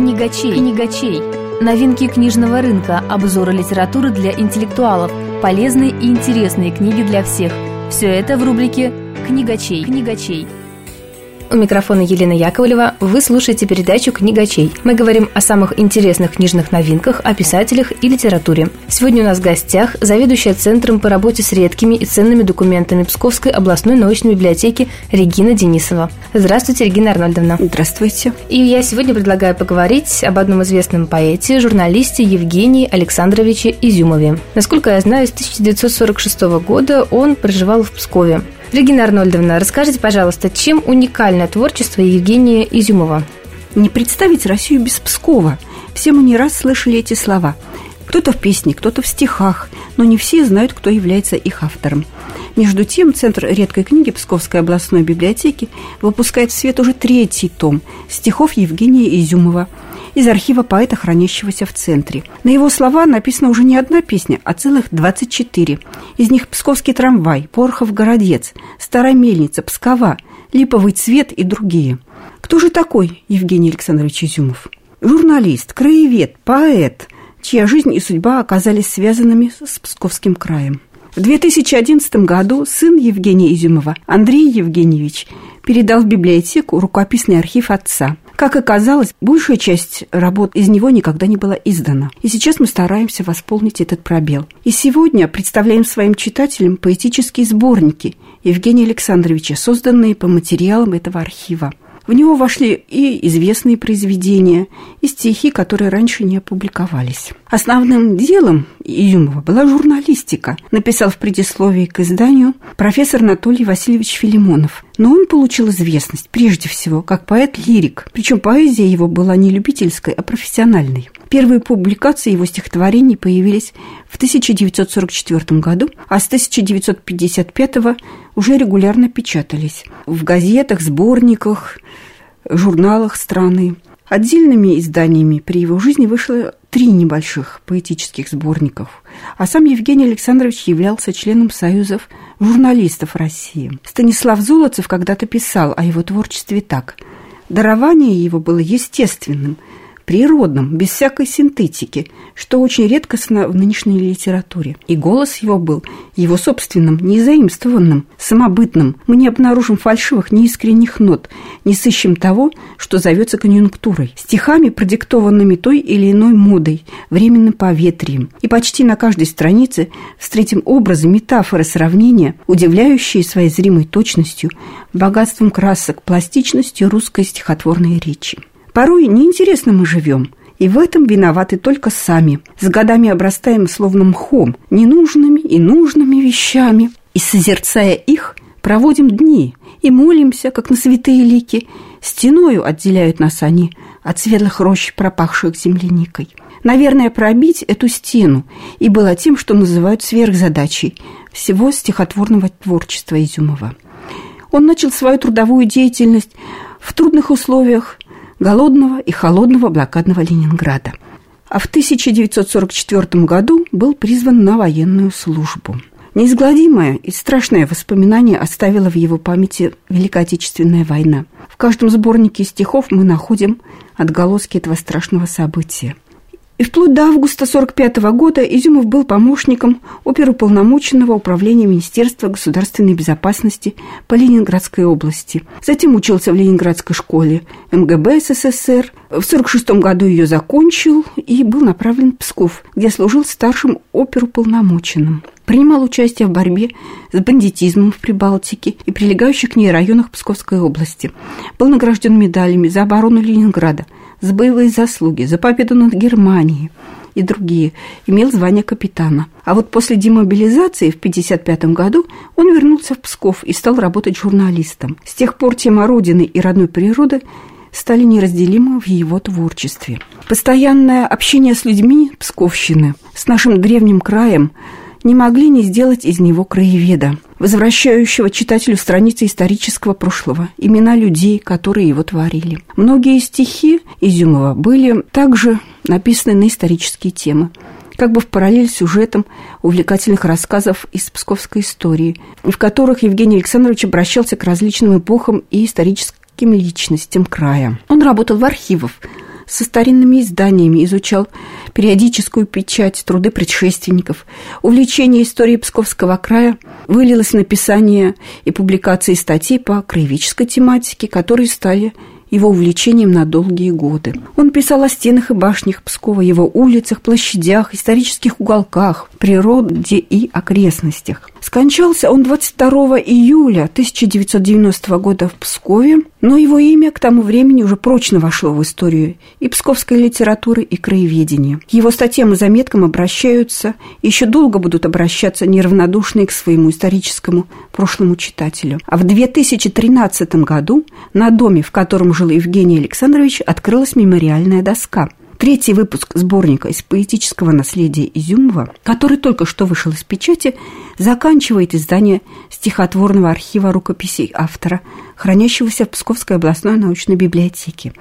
Книгачей. Книгачей. Новинки книжного рынка, обзоры литературы для интеллектуалов, полезные и интересные книги для всех. Все это в рубрике «Книгачей». Книгачей. У микрофона Елена Яковлева. Вы слушаете передачу «Книгачей». Мы говорим о самых интересных книжных новинках, о писателях и литературе. Сегодня у нас в гостях заведующая Центром по работе с редкими и ценными документами Псковской областной научной библиотеки Регина Денисова. Здравствуйте, Регина Арнольдовна. Здравствуйте. И я сегодня предлагаю поговорить об одном известном поэте, журналисте Евгении Александровиче Изюмове. Насколько я знаю, с 1946 года он проживал в Пскове. Регина Арнольдовна, расскажите, пожалуйста, чем уникальное творчество Евгения Изюмова? Не представить Россию без Пскова. Все мы не раз слышали эти слова. Кто-то в песне, кто-то в стихах, но не все знают, кто является их автором. Между тем, Центр редкой книги Псковской областной библиотеки выпускает в свет уже третий том стихов Евгения Изюмова – из архива поэта, хранящегося в центре. На его слова написана уже не одна песня, а целых 24. Из них «Псковский трамвай», «Порохов городец», «Старая мельница», «Пскова», «Липовый цвет» и другие. Кто же такой Евгений Александрович Изюмов? Журналист, краевед, поэт, чья жизнь и судьба оказались связанными с Псковским краем. В 2011 году сын Евгения Изюмова, Андрей Евгеньевич, передал в библиотеку рукописный архив отца. Как оказалось, большая часть работ из него никогда не была издана. И сейчас мы стараемся восполнить этот пробел. И сегодня представляем своим читателям поэтические сборники Евгения Александровича, созданные по материалам этого архива. В него вошли и известные произведения, и стихи, которые раньше не опубликовались. Основным делом Изюмова была журналистика, написал в предисловии к изданию профессор Анатолий Васильевич Филимонов. Но он получил известность прежде всего как поэт-лирик, причем поэзия его была не любительской, а профессиональной. Первые публикации его стихотворений появились в 1944 году, а с 1955 уже регулярно печатались в газетах, сборниках, журналах страны. Отдельными изданиями при его жизни вышло три небольших поэтических сборников, а сам Евгений Александрович являлся членом Союзов журналистов России. Станислав Золотцев когда-то писал о его творчестве так. Дарование его было естественным – природным, без всякой синтетики, что очень редкостно в нынешней литературе. И голос его был его собственным, незаимствованным, самобытным. Мы не обнаружим фальшивых, неискренних нот, не сыщем того, что зовется конъюнктурой, стихами, продиктованными той или иной модой, временным поветрием. И почти на каждой странице встретим образы, метафоры, сравнения, удивляющие своей зримой точностью, богатством красок, пластичностью русской стихотворной речи. Порой неинтересно мы живем, и в этом виноваты только сами. С годами обрастаем словно мхом, ненужными и нужными вещами. И, созерцая их, проводим дни и молимся, как на святые лики. Стеною отделяют нас они от светлых рощ, пропахших земляникой. Наверное, пробить эту стену и было тем, что называют сверхзадачей всего стихотворного творчества Изюмова. Он начал свою трудовую деятельность в трудных условиях – голодного и холодного блокадного Ленинграда. А в 1944 году был призван на военную службу. Неизгладимое и страшное воспоминание оставила в его памяти Великая Отечественная война. В каждом сборнике стихов мы находим отголоски этого страшного события – и вплоть до августа 1945 года Изюмов был помощником оперуполномоченного управления Министерства государственной безопасности по Ленинградской области. Затем учился в Ленинградской школе МГБ СССР. В 1946 году ее закончил и был направлен в Псков, где служил старшим оперуполномоченным. Принимал участие в борьбе с бандитизмом в Прибалтике и прилегающих к ней районах Псковской области. Был награжден медалями за оборону Ленинграда – за боевые заслуги, за победу над Германией и другие, имел звание капитана. А вот после демобилизации в 1955 году он вернулся в Псков и стал работать журналистом. С тех пор тема Родины и родной природы стали неразделимы в его творчестве. Постоянное общение с людьми Псковщины, с нашим древним краем – не могли не сделать из него краеведа, возвращающего читателю страницы исторического прошлого, имена людей, которые его творили. Многие стихи Изюмова были также написаны на исторические темы как бы в параллель с сюжетом увлекательных рассказов из псковской истории, в которых Евгений Александрович обращался к различным эпохам и историческим личностям края. Он работал в архивах, со старинными изданиями, изучал периодическую печать, труды предшественников. Увлечение историей Псковского края вылилось в написание и публикации статей по краеведческой тематике, которые стали его увлечением на долгие годы. Он писал о стенах и башнях Пскова, его улицах, площадях, исторических уголках, природе и окрестностях. Скончался он 22 июля 1990 года в Пскове, но его имя к тому времени уже прочно вошло в историю и псковской литературы, и краеведения. Его статьям и заметкам обращаются, и еще долго будут обращаться неравнодушные к своему историческому прошлому читателю. А в 2013 году на доме, в котором жил Евгений Александрович, открылась мемориальная доска – Третий выпуск сборника из поэтического наследия Изюмова, который только что вышел из печати, заканчивает издание стихотворного архива рукописей автора, хранящегося в Псковской областной научной библиотеке.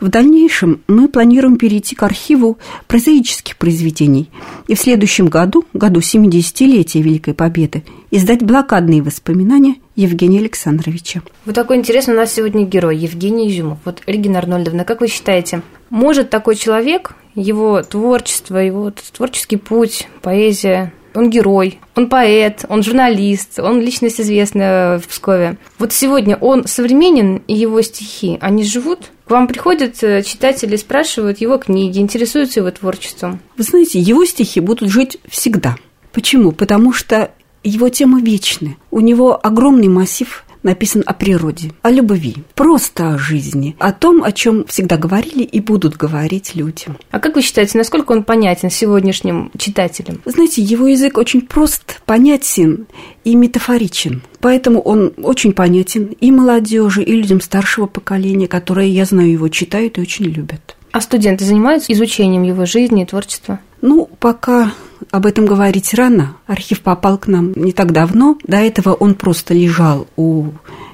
В дальнейшем мы планируем перейти к архиву прозаических произведений и в следующем году, году 70-летия Великой Победы, издать блокадные воспоминания Евгения Александровича. Вот такой интересный у нас сегодня герой Евгений Изюмов. Вот, Регина Арнольдовна, как вы считаете, может такой человек, его творчество, его творческий путь, поэзия, он герой, он поэт, он журналист, он личность известная в Пскове. Вот сегодня он современен, и его стихи, они живут? К вам приходят э, читатели, спрашивают его книги, интересуются его творчеством? Вы знаете, его стихи будут жить всегда. Почему? Потому что его темы вечны. У него огромный массив написан о природе, о любви, просто о жизни, о том, о чем всегда говорили и будут говорить людям. А как вы считаете, насколько он понятен сегодняшним читателям? Знаете, его язык очень прост, понятен и метафоричен. Поэтому он очень понятен и молодежи, и людям старшего поколения, которые, я знаю, его читают и очень любят. А студенты занимаются изучением его жизни и творчества? Ну, пока об этом говорить рано. Архив попал к нам не так давно. До этого он просто лежал у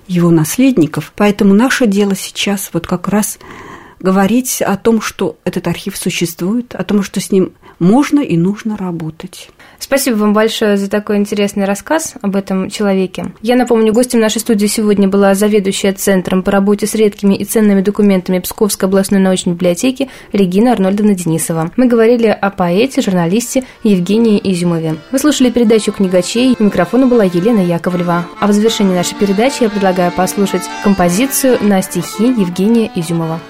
его наследников. Поэтому наше дело сейчас вот как раз говорить о том, что этот архив существует, о том, что с ним можно и нужно работать. Спасибо вам большое за такой интересный рассказ об этом человеке. Я напомню, гостем нашей студии сегодня была заведующая Центром по работе с редкими и ценными документами Псковской областной научной библиотеки Регина Арнольдовна Денисова. Мы говорили о поэте, журналисте Евгении Изюмове. Вы слушали передачу «Книгачей». У микрофона была Елена Яковлева. А в завершении нашей передачи я предлагаю послушать композицию на стихи Евгения Изюмова.